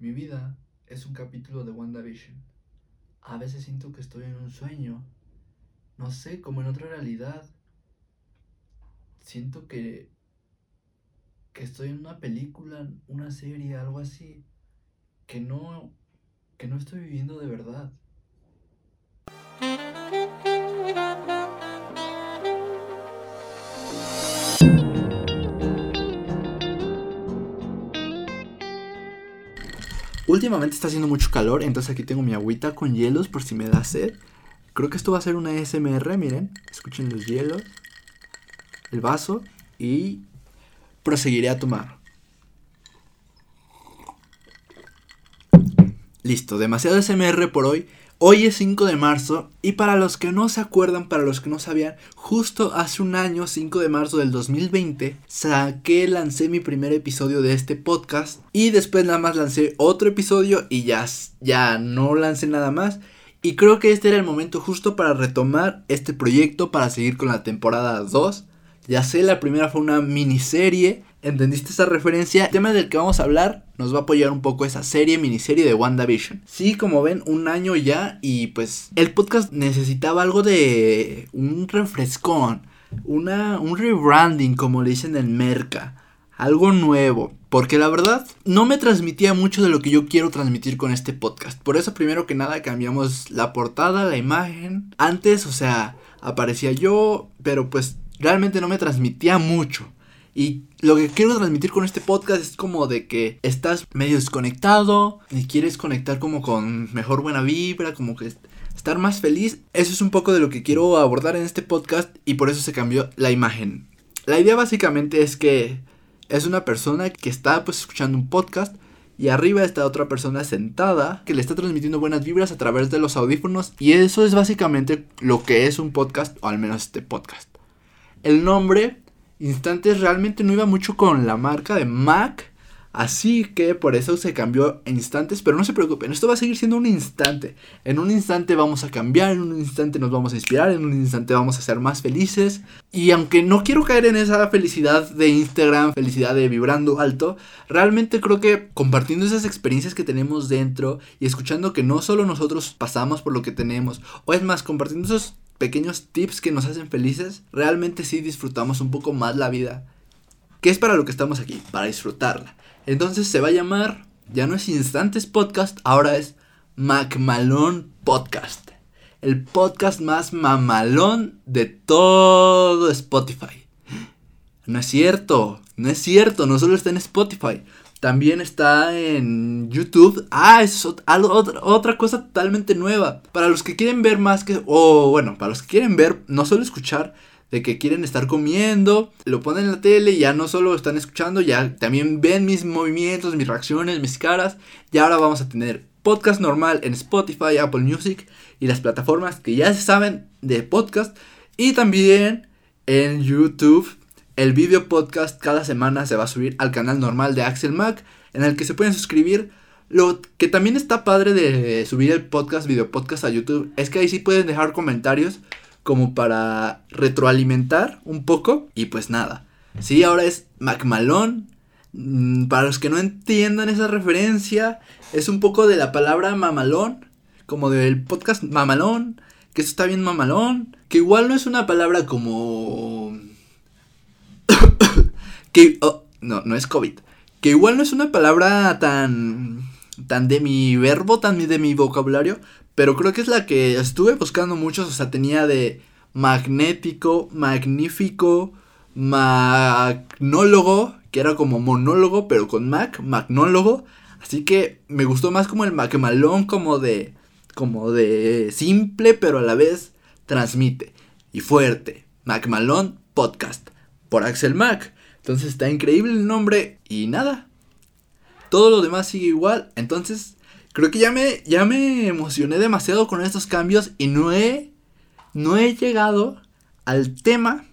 Mi vida es un capítulo de WandaVision. A veces siento que estoy en un sueño. No sé, como en otra realidad. Siento que que estoy en una película, una serie, algo así, que no que no estoy viviendo de verdad. Últimamente está haciendo mucho calor, entonces aquí tengo mi agüita con hielos por si me da sed. Creo que esto va a ser una SMR, miren. Escuchen los hielos. El vaso. Y proseguiré a tomar. Listo, demasiado SMR por hoy. Hoy es 5 de marzo y para los que no se acuerdan, para los que no sabían, justo hace un año, 5 de marzo del 2020, saqué, lancé mi primer episodio de este podcast y después nada más lancé otro episodio y ya, ya no lancé nada más. Y creo que este era el momento justo para retomar este proyecto, para seguir con la temporada 2. Ya sé, la primera fue una miniserie ¿Entendiste esa referencia? El tema del que vamos a hablar nos va a apoyar un poco esa serie, miniserie de WandaVision. Sí, como ven, un año ya y pues el podcast necesitaba algo de un refrescón, una, un rebranding como le dicen en Merca, algo nuevo. Porque la verdad no me transmitía mucho de lo que yo quiero transmitir con este podcast. Por eso primero que nada cambiamos la portada, la imagen. Antes, o sea, aparecía yo, pero pues realmente no me transmitía mucho. Y lo que quiero transmitir con este podcast es como de que estás medio desconectado y quieres conectar como con mejor buena vibra, como que estar más feliz. Eso es un poco de lo que quiero abordar en este podcast y por eso se cambió la imagen. La idea básicamente es que es una persona que está pues escuchando un podcast y arriba está otra persona sentada que le está transmitiendo buenas vibras a través de los audífonos y eso es básicamente lo que es un podcast o al menos este podcast. El nombre Instantes realmente no iba mucho con la marca de Mac. Así que por eso se cambió en instantes. Pero no se preocupen, esto va a seguir siendo un instante. En un instante vamos a cambiar, en un instante nos vamos a inspirar, en un instante vamos a ser más felices. Y aunque no quiero caer en esa felicidad de Instagram, felicidad de vibrando alto, realmente creo que compartiendo esas experiencias que tenemos dentro y escuchando que no solo nosotros pasamos por lo que tenemos, o es más, compartiendo esos pequeños tips que nos hacen felices, realmente sí disfrutamos un poco más la vida. Que es para lo que estamos aquí, para disfrutarla. Entonces se va a llamar, ya no es Instantes Podcast, ahora es Macmalón Podcast. El podcast más mamalón de todo Spotify. No es cierto, no es cierto, no solo está en Spotify. También está en YouTube. Ah, es otra, cosa totalmente nueva. Para los que quieren ver más que... O bueno, para los que quieren ver, no solo escuchar, de que quieren estar comiendo, lo ponen en la tele ya no solo están escuchando, ya también ven mis movimientos, mis reacciones, mis caras. Y ahora vamos a tener podcast normal en Spotify, Apple Music y las plataformas que ya se saben de podcast. Y también en YouTube el video podcast cada semana se va a subir al canal normal de Axel Mac, en el que se pueden suscribir. Lo que también está padre de subir el podcast, video podcast a YouTube, es que ahí sí pueden dejar comentarios como para retroalimentar un poco. Y pues nada. Sí, ahora es Macmalón. Mm, para los que no entiendan esa referencia, es un poco de la palabra mamalón, como del podcast mamalón, que eso está bien mamalón, que igual no es una palabra como que, oh, no, no es COVID. Que igual no es una palabra tan, tan de mi verbo, tan de mi vocabulario, pero creo que es la que estuve buscando muchos, o sea, tenía de magnético, magnífico, magnólogo, que era como monólogo, pero con Mac, magnólogo. Así que me gustó más como el macmalón, como de, como de simple, pero a la vez transmite. Y fuerte. Macmalón Podcast. Por Axel Mac. Entonces está increíble el nombre y nada. Todo lo demás sigue igual. Entonces creo que ya me, ya me emocioné demasiado con estos cambios y no he, no he llegado al tema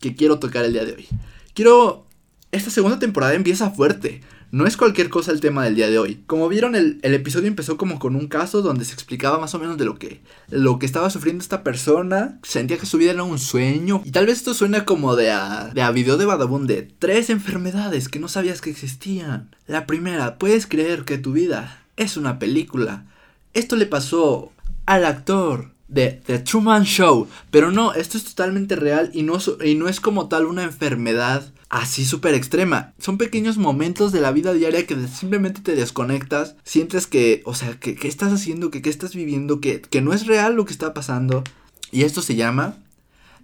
que quiero tocar el día de hoy. Quiero... Esta segunda temporada empieza fuerte. No es cualquier cosa el tema del día de hoy. Como vieron, el, episodio empezó como con un caso donde se explicaba más o menos de lo que, lo que estaba sufriendo esta persona. Sentía que su vida era un sueño. Y tal vez esto suena como de a, de a video de Badabun de tres enfermedades que no sabías que existían. La primera, puedes creer que tu vida es una película. Esto le pasó al actor de The Truman Show. Pero no, esto es totalmente real y no, y no es como tal una enfermedad así súper extrema. Son pequeños momentos de la vida diaria que simplemente te desconectas, sientes que, o sea, que, qué estás haciendo, que qué estás viviendo, que, que no es real lo que está pasando. Y esto se llama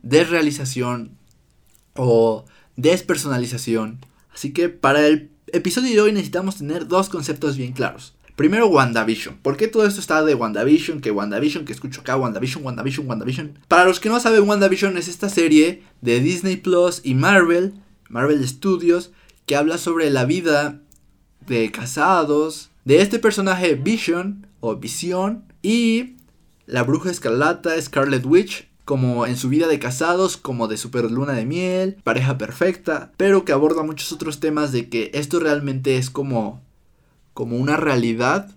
desrealización o despersonalización. Así que para el episodio de hoy necesitamos tener dos conceptos bien claros. Primero, WandaVision. ¿Por qué todo esto está de WandaVision? Que WandaVision, que escucho acá, WandaVision, WandaVision, WandaVision. Para los que no saben, WandaVision es esta serie de Disney Plus y Marvel Marvel Studios, que habla sobre la vida de casados, de este personaje Vision o Visión y la bruja escarlata Scarlet Witch, como en su vida de casados, como de super luna de miel, pareja perfecta, pero que aborda muchos otros temas de que esto realmente es como como una realidad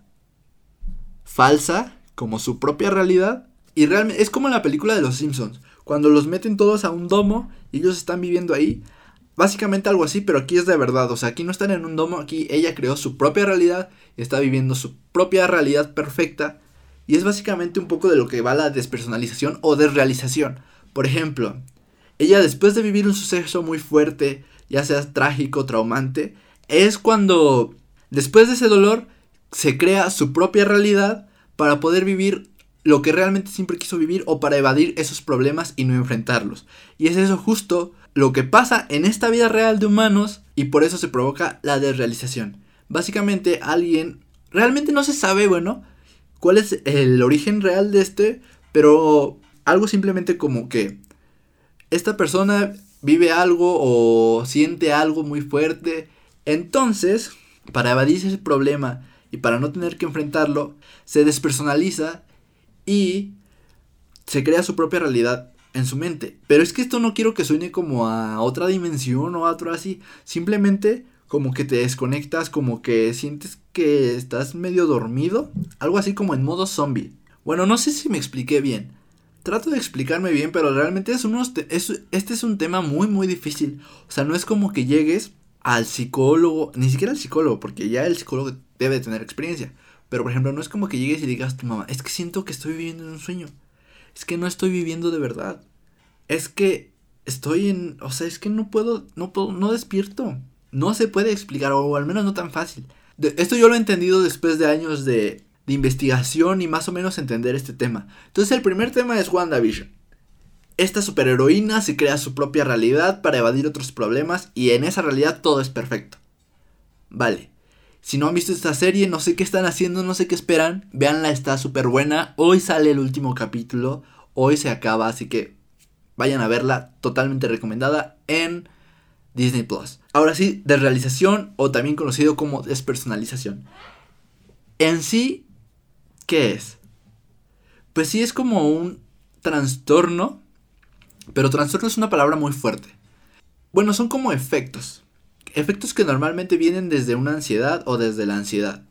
falsa, como su propia realidad y realmente es como la película de los Simpsons, cuando los meten todos a un domo y ellos están viviendo ahí, Básicamente algo así, pero aquí es de verdad. O sea, aquí no están en un domo, aquí ella creó su propia realidad y está viviendo su propia realidad perfecta. Y es básicamente un poco de lo que va la despersonalización o desrealización. Por ejemplo, ella después de vivir un suceso muy fuerte, ya sea trágico, traumante, es cuando después de ese dolor se crea su propia realidad para poder vivir lo que realmente siempre quiso vivir o para evadir esos problemas y no enfrentarlos. Y es eso justo lo que pasa en esta vida real de humanos y por eso se provoca la desrealización. Básicamente alguien, realmente no se sabe, bueno, cuál es el origen real de este, pero algo simplemente como que esta persona vive algo o siente algo muy fuerte, entonces, para evadirse ese problema y para no tener que enfrentarlo, se despersonaliza y se crea su propia realidad en su mente. Pero es que esto no quiero que suene como a otra dimensión o a otro así. Simplemente como que te desconectas, como que sientes que estás medio dormido. Algo así como en modo zombie. Bueno, no sé si me expliqué bien. Trato de explicarme bien, pero realmente es unos es, este es un tema muy, muy difícil. O sea, no es como que llegues al psicólogo, ni siquiera al psicólogo, porque ya el psicólogo debe tener experiencia. Pero por ejemplo, no es como que llegues y digas a tu mamá, es que siento que estoy viviendo en un sueño es que no estoy viviendo de verdad. Es que estoy en, o sea, es que no puedo, no puedo, no despierto. No se puede explicar, o al menos no tan fácil. esto yo lo he entendido después de años de, de investigación y más o menos entender este tema. Entonces el primer tema es WandaVision. Esta superheroína se crea su propia realidad para evadir otros problemas y en esa realidad todo es perfecto. Vale. Si no han visto esta serie, no sé qué están haciendo, no sé qué esperan. Veanla, está súper buena. Hoy sale el último capítulo. Hoy se acaba, así que vayan a verla. Totalmente recomendada en Disney Plus. Ahora sí, desrealización o también conocido como despersonalización. En sí, ¿qué es? Pues sí es como un trastorno, pero trastorno es una palabra muy fuerte. Bueno, son como efectos efectos que normalmente vienen desde una ansiedad o desde la ansiedad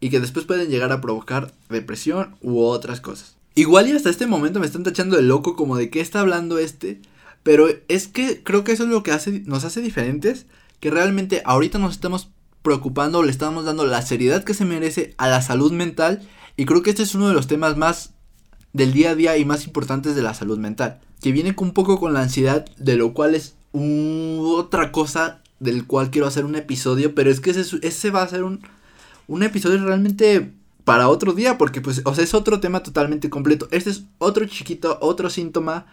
y que después pueden llegar a provocar depresión u otras cosas. Igual y hasta este momento me están tachando de loco como de qué está hablando este, pero es que creo que eso es lo que hace, nos hace diferentes, que realmente ahorita nos estamos preocupando le estamos dando la seriedad que se merece a la salud mental y creo que este es uno de los temas más del día a día y más importantes de la salud mental, que viene un poco con la ansiedad, de lo cual es otra cosa del cual quiero hacer un episodio, pero es que ese, ese va a ser un, un episodio realmente para otro día, porque pues, o sea, es otro tema totalmente completo. Este es otro chiquito, otro síntoma,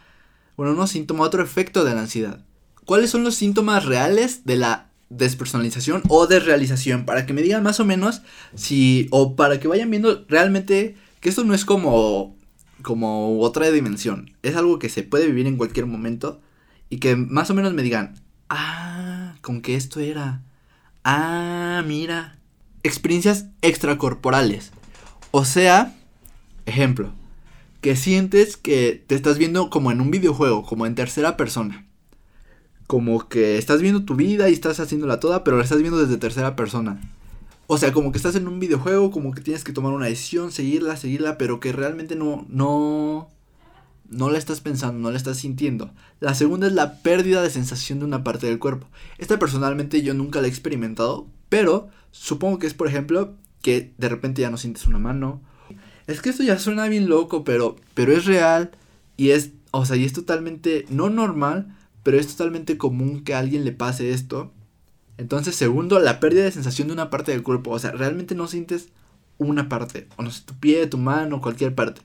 bueno, no síntoma, otro efecto de la ansiedad. ¿Cuáles son los síntomas reales de la despersonalización o desrealización? Para que me digan más o menos si, o para que vayan viendo realmente que esto no es como, como otra dimensión. Es algo que se puede vivir en cualquier momento y que más o menos me digan, ah, con que esto era. Ah, mira. Experiencias extracorporales. O sea, ejemplo, que sientes que te estás viendo como en un videojuego, como en tercera persona. como que estás viendo tu vida y estás haciéndola toda, pero la estás viendo desde tercera persona. O sea, como que estás en un videojuego, como que tienes que tomar una decisión, seguirla, seguirla, pero que realmente no, no, no la estás pensando, no la estás sintiendo. La segunda es la pérdida de sensación de una parte del cuerpo. Esta personalmente yo nunca la he experimentado, pero supongo que es, por ejemplo, que de repente ya no sientes una mano. Es que esto ya suena bien loco, pero, pero es real y es, o sea, y es totalmente, no normal, pero es totalmente común que a alguien le pase esto. Entonces, segundo, la pérdida de sensación de una parte del cuerpo. O sea, realmente no sientes una parte. O no sé, tu pie, tu mano, cualquier parte.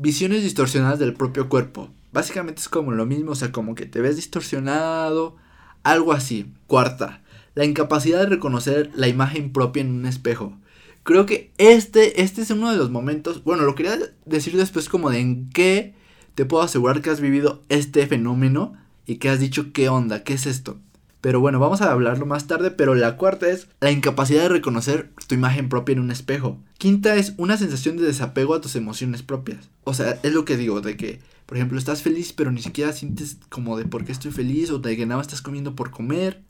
Visiones distorsionadas del propio cuerpo. Básicamente es como lo mismo, o sea, como que te ves distorsionado, algo así. Cuarta, la incapacidad de reconocer la imagen propia en un espejo. Creo que este, este es uno de los momentos, bueno, lo quería decir después como de en qué te puedo asegurar que has vivido este fenómeno y que has dicho qué onda, qué es esto. Pero bueno, vamos a hablarlo más tarde, pero la cuarta es la incapacidad de reconocer tu imagen propia en un espejo. Quinta es una sensación de desapego a tus emociones propias. O sea, es lo que digo, de que, por ejemplo, estás feliz pero ni siquiera sientes como de por qué estoy feliz o de que nada estás comiendo por comer.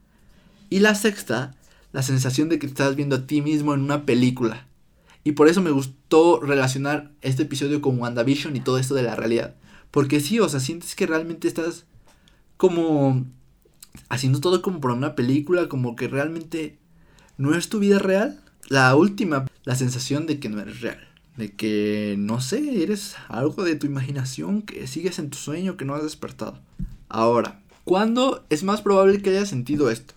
Y la sexta, la sensación de que estás viendo a ti mismo en una película. Y por eso me gustó relacionar este episodio con WandaVision y todo esto de la realidad. Porque sí, o sea, sientes que realmente estás como haciendo todo como por una película, como que realmente no es tu vida real. La última, la sensación de que no eres real. De que, no sé, eres algo de tu imaginación, que sigues en tu sueño, que no has despertado. Ahora, ¿cuándo es más probable que hayas sentido esto?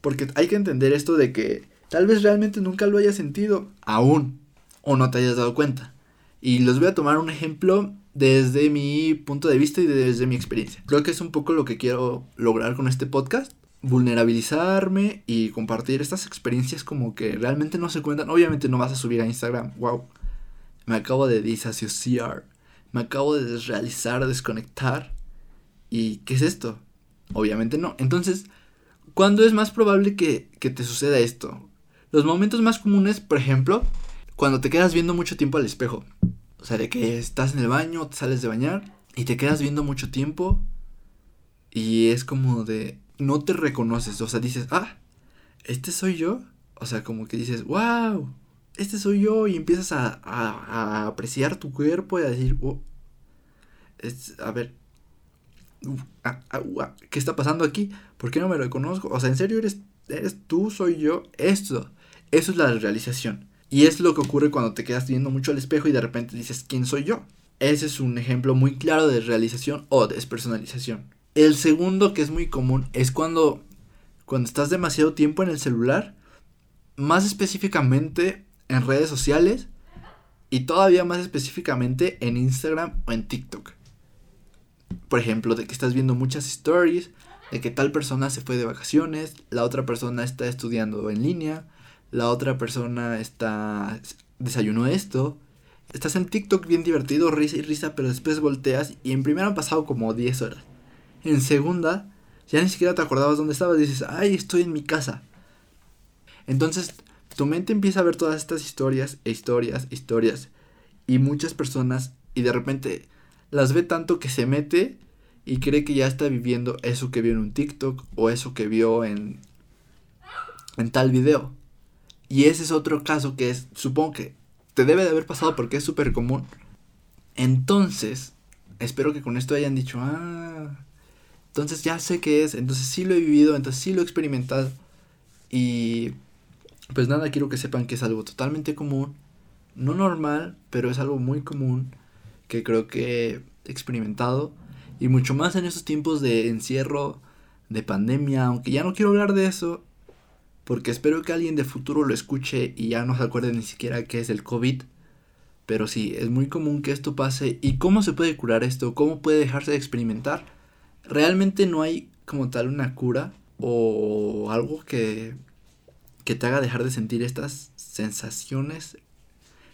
Porque hay que entender esto de que tal vez realmente nunca lo hayas sentido aún o no te hayas dado cuenta. Y los voy a tomar un ejemplo desde mi punto de vista y desde mi experiencia. Creo que es un poco lo que quiero lograr con este podcast. Vulnerabilizarme y compartir estas experiencias como que realmente no se cuentan. Obviamente no vas a subir a Instagram. Wow. Me acabo de disasociar. Me acabo de desrealizar, desconectar. ¿Y qué es esto? Obviamente no. Entonces, ¿cuándo es más probable que, que te suceda esto? Los momentos más comunes, por ejemplo, cuando te quedas viendo mucho tiempo al espejo. O sea, de que estás en el baño, te sales de bañar y te quedas viendo mucho tiempo y es como de no te reconoces, o sea, dices, ah, este soy yo. O sea, como que dices, wow, este soy yo y empiezas a, a, apreciar tu cuerpo y a decir, oh, es, a ver, ah, ah, ¿qué está pasando aquí? ¿Por qué no me reconozco? O sea, ¿en serio eres, eres tú, soy yo? Esto, eso es la realización. Y es lo que ocurre cuando te quedas viendo mucho al espejo y de repente dices, ¿quién soy yo? Ese es un ejemplo muy claro de realización o despersonalización. El segundo que es muy común es cuando, cuando estás demasiado tiempo en el celular, más específicamente en redes sociales y todavía más específicamente en Instagram o en TikTok. Por ejemplo, de que estás viendo muchas stories, de que tal persona se fue de vacaciones, la otra persona está estudiando en línea, la otra persona está desayunó esto. Estás en TikTok bien divertido, risa y risa, pero después volteas y en primera han pasado como 10 horas. En segunda, ya ni siquiera te acordabas dónde estabas, dices, ay, estoy en mi casa. Entonces, tu mente empieza a ver todas estas historias, e historias, historias, y muchas personas, y de repente las ve tanto que se mete y cree que ya está viviendo eso que vio en un TikTok o eso que vio en, en tal video. Y ese es otro caso que es, supongo que te debe de haber pasado porque es súper común. Entonces, espero que con esto hayan dicho, ah, entonces ya sé qué es, entonces sí lo he vivido, entonces sí lo he experimentado. Y pues nada, quiero que sepan que es algo totalmente común, no normal, pero es algo muy común que creo que he experimentado. Y mucho más en estos tiempos de encierro, de pandemia, aunque ya no quiero hablar de eso, porque espero que alguien de futuro lo escuche y ya no se acuerde ni siquiera qué es el COVID. Pero sí, es muy común que esto pase. ¿Y cómo se puede curar esto? ¿Cómo puede dejarse de experimentar? Realmente no hay como tal una cura o algo que, que te haga dejar de sentir estas sensaciones,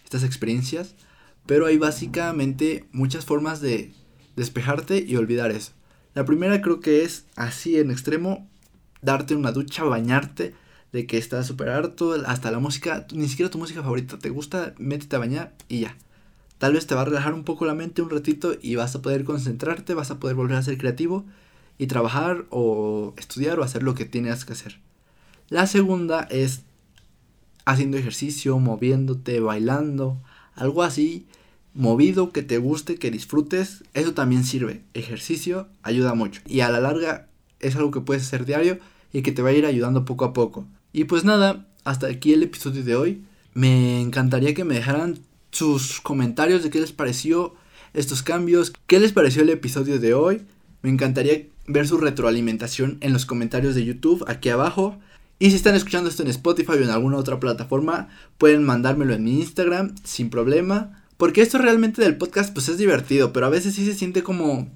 estas experiencias. Pero hay básicamente muchas formas de despejarte y olvidar eso. La primera creo que es así en extremo, darte una ducha, bañarte, de que estás súper harto, hasta la música, ni siquiera tu música favorita te gusta, métete a bañar y ya. Tal vez te va a relajar un poco la mente un ratito y vas a poder concentrarte, vas a poder volver a ser creativo y trabajar o estudiar o hacer lo que tienes que hacer. La segunda es haciendo ejercicio, moviéndote, bailando, algo así, movido, que te guste, que disfrutes, eso también sirve. Ejercicio ayuda mucho y a la larga es algo que puedes hacer diario y que te va a ir ayudando poco a poco. Y pues nada, hasta aquí el episodio de hoy. Me encantaría que me dejaran sus comentarios de qué les pareció estos cambios, qué les pareció el episodio de hoy. Me encantaría ver su retroalimentación en los comentarios de YouTube aquí abajo. Y si están escuchando esto en Spotify o en alguna otra plataforma, pueden mandármelo en mi Instagram sin problema. Porque esto realmente del podcast pues es divertido, pero a veces sí se siente como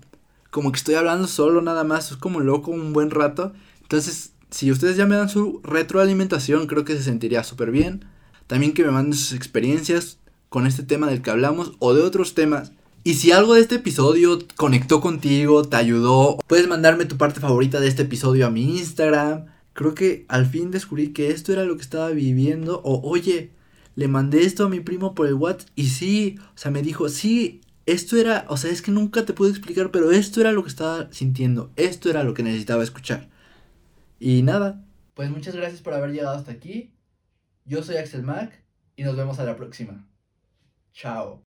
como que estoy hablando solo nada más, es como loco un buen rato. Entonces, si ustedes ya me dan su retroalimentación, creo que se sentiría súper bien. También que me manden sus experiencias con este tema del que hablamos o de otros temas. Y si algo de este episodio conectó contigo, te ayudó, puedes mandarme tu parte favorita de este episodio a mi Instagram. Creo que al fin descubrí que esto era lo que estaba viviendo. O oye, le mandé esto a mi primo por el WhatsApp y sí, o sea, me dijo, sí, esto era, o sea, es que nunca te pude explicar, pero esto era lo que estaba sintiendo, esto era lo que necesitaba escuchar. Y nada, pues muchas gracias por haber llegado hasta aquí. Yo soy Axel Mac y nos vemos a la próxima. Chao.